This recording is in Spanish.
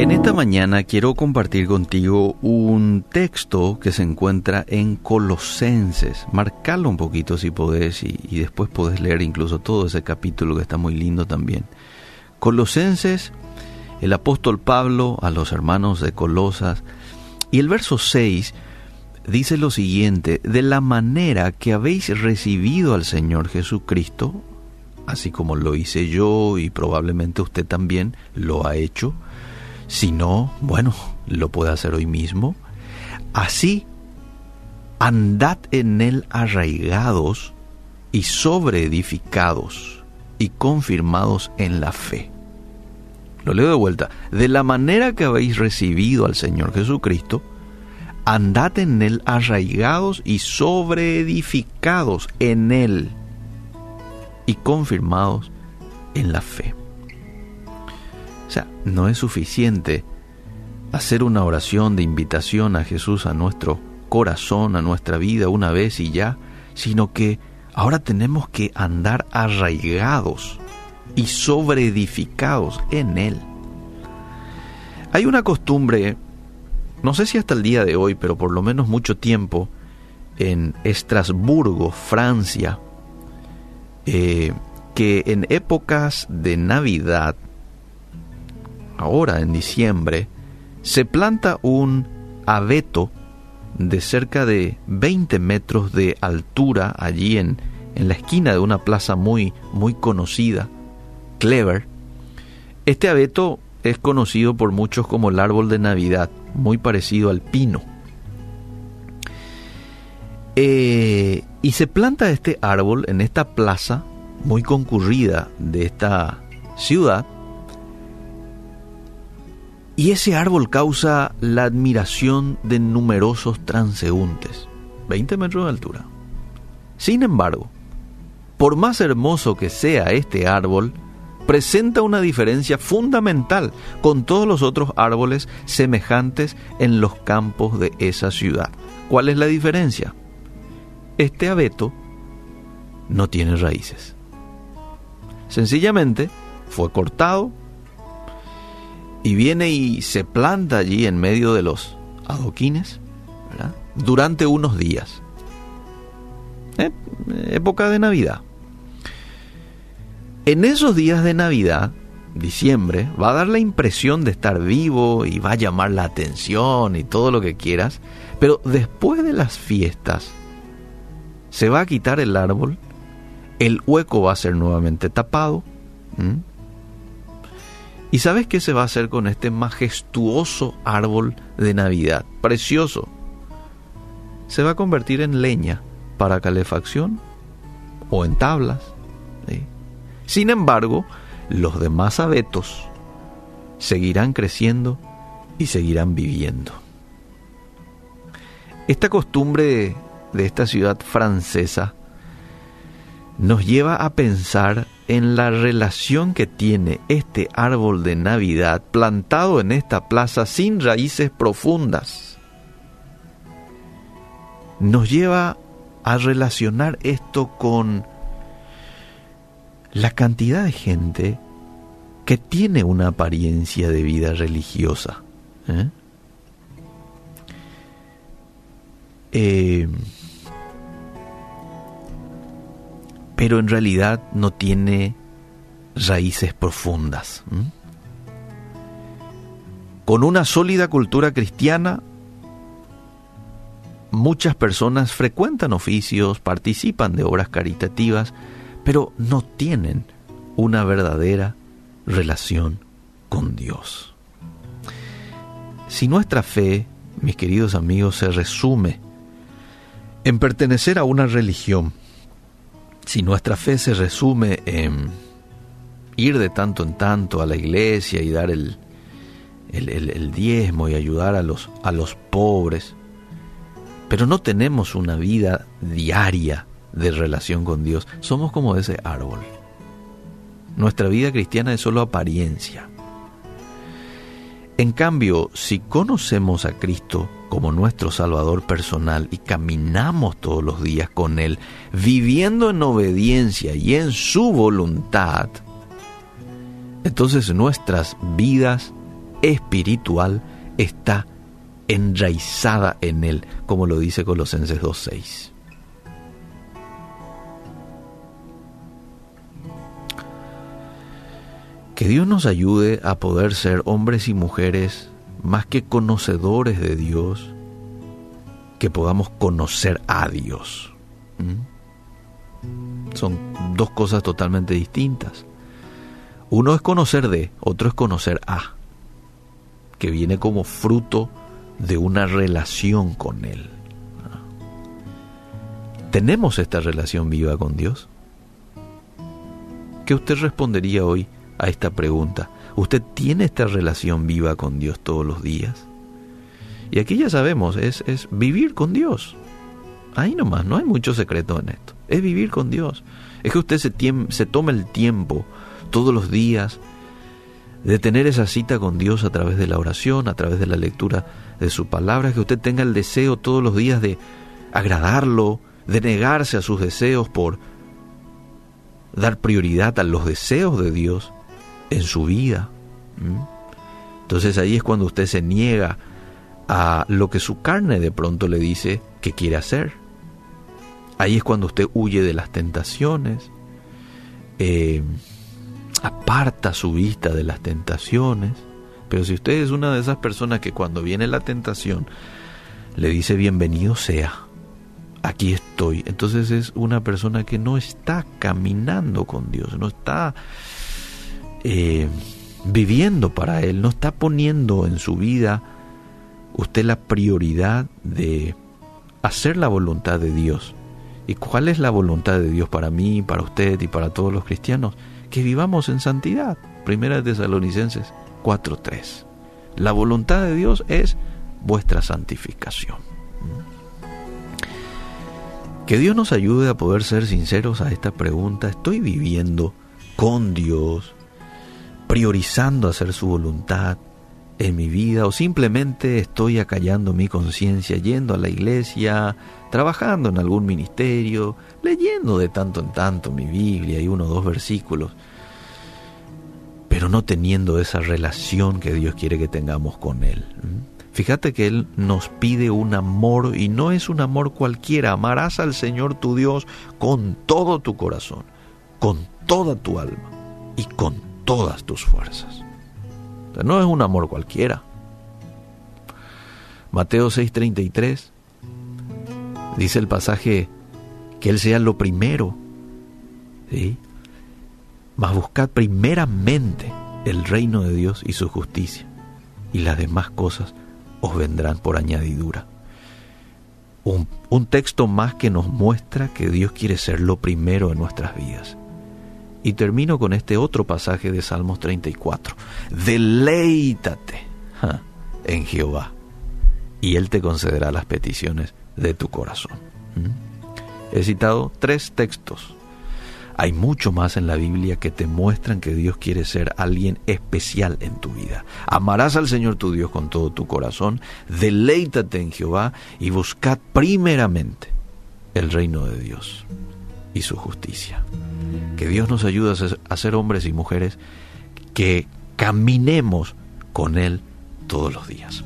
En esta mañana quiero compartir contigo un texto que se encuentra en Colosenses. Marcalo un poquito si podés y, después podés leer incluso todo ese capítulo que está muy lindo también. Colosenses, el apóstol Pablo a los hermanos de Colosas. Y el verso 6 dice lo siguiente, de la manera que habéis recibido al Señor Jesucristo, así como lo hice yo y probablemente usted también lo ha hecho, si no, bueno, lo puede hacer hoy mismo. Así, andad en él arraigados y sobreedificados y confirmados en la fe. Lo leo de vuelta. De la manera que habéis recibido al Señor Jesucristo, andad en él arraigados y sobreedificados en él y confirmados en la fe. O sea, no es suficiente hacer una oración de invitación a Jesús a nuestro corazón, a nuestra vida una vez y ya, sino que ahora tenemos que andar arraigados y sobreedificados en Él. Hay una costumbre, no sé si hasta el día de hoy, pero por lo menos mucho tiempo, en Estrasburgo, Francia, eh, que en épocas de Navidad ahora en diciembre, se planta un abeto de cerca de 20 metros de altura allí en, en la esquina de una plaza muy, muy conocida, Clever. Este abeto es conocido por muchos como el árbol de Navidad, muy parecido al pino. Eh, y se planta este árbol en esta plaza muy concurrida de esta ciudad y ese árbol causa la admiración de numerosos transeúntes, 20 metros de altura. Sin embargo, por más hermoso que sea este árbol, presenta una diferencia fundamental con todos los otros árboles semejantes en los campos de esa ciudad. ¿Cuál es la diferencia? Este abeto no tiene raíces. Sencillamente fue cortado, y viene y se planta allí en medio de los adoquines durante unos días. Eh, época de Navidad. En esos días de Navidad, diciembre, va a dar la impresión de estar vivo y va a llamar la atención y todo lo que quieras, pero después de las fiestas se va a quitar el árbol, el hueco va a ser nuevamente tapado, ¿Y sabes qué se va a hacer con este majestuoso árbol de Navidad? Precioso. Se va a convertir en leña para calefacción o en tablas. Sin embargo, los demás abetos seguirán creciendo y seguirán viviendo. Esta costumbre de esta ciudad francesa nos lleva a pensar en la relación que tiene este árbol de Navidad plantado en esta plaza sin raíces profundas. Nos lleva a relacionar esto con la cantidad de gente que tiene una apariencia de vida religiosa. ¿eh? eh pero en realidad no tiene raíces profundas. Con una sólida cultura cristiana, muchas personas frecuentan oficios, participan de obras caritativas, pero no tienen una verdadera relación con Dios. Si nuestra fe, mis queridos amigos, se resume en pertenecer a una religión, si nuestra fe se resume en ir de tanto en tanto a la iglesia y dar el, el, diezmo y ayudar a los, a los pobres, pero no tenemos una vida diaria de relación con Dios, somos como ese árbol. Nuestra vida cristiana es solo apariencia. En cambio, si conocemos a Cristo como nuestro Salvador personal y caminamos todos los días con Él, viviendo en obediencia y en su voluntad, entonces nuestras vidas espiritual está enraizada en Él, como lo dice Colosenses 2.6. Que Dios nos ayude a poder ser hombres y mujeres más que conocedores de Dios, que podamos conocer a Dios. ¿Mm? Son dos cosas totalmente distintas. Uno es conocer de, otro es conocer a, que viene como fruto de una relación con Él. ¿Tenemos esta relación viva con Dios? ¿Qué usted respondería hoy a esta pregunta? ¿Usted tiene esta relación viva con Dios todos los días? Y aquí ya sabemos, es, es vivir con Dios. Ahí nomás, no hay mucho secreto en esto. Es vivir con Dios. Es que usted se, se tome el tiempo todos los días de tener esa cita con Dios a través de la oración, a través de la lectura de su palabra, que usted tenga el deseo todos los días de agradarlo, de negarse a sus deseos por dar prioridad a los deseos de Dios en su vida. Entonces ahí es cuando usted se niega a lo que su carne de pronto le dice que quiere hacer. Ahí es cuando usted huye de las tentaciones, eh, aparta su vista de las tentaciones. Pero si usted es una de esas personas que cuando viene la tentación le dice bienvenido sea, aquí estoy, entonces es una persona que no está caminando con Dios, no está eh, viviendo para Él, no está poniendo en su vida usted la prioridad de hacer la voluntad de Dios. ¿Y cuál es la voluntad de Dios para mí, para usted y para todos los cristianos? Que vivamos en santidad. Primera de Tesalonicenses 4.3. La voluntad de Dios es vuestra santificación. Que Dios nos ayude a poder ser sinceros a esta pregunta. ¿Estoy viviendo con Dios, priorizando hacer su voluntad? en mi vida o simplemente estoy acallando mi conciencia yendo a la iglesia, trabajando en algún ministerio, leyendo de tanto en tanto mi Biblia y uno o dos versículos, pero no teniendo esa relación que Dios quiere que tengamos con Él. Fíjate que Él nos pide un amor y no es un amor cualquiera. Amarás al Señor tu Dios con todo tu corazón, con toda tu alma y con todas tus fuerzas no es un amor cualquiera. Mateo 6:33 dice el pasaje que Él sea lo primero. ¿sí? Mas buscad primeramente el reino de Dios y su justicia, y las demás cosas os vendrán por añadidura. Un, un texto más que nos muestra que Dios quiere ser lo primero en nuestras vidas. Y termino con este otro pasaje de Salmos 34. Deleítate en Jehová y Él te concederá las peticiones de tu corazón. ¿Mm? He citado tres textos. Hay mucho más en la Biblia que te muestran que Dios quiere ser alguien especial en tu vida. Amarás al Señor tu Dios con todo tu corazón, deleítate en Jehová y buscad primeramente el reino de Dios y su justicia. Que Dios nos ayude a ser, hombres y mujeres que caminemos con Él todos los días.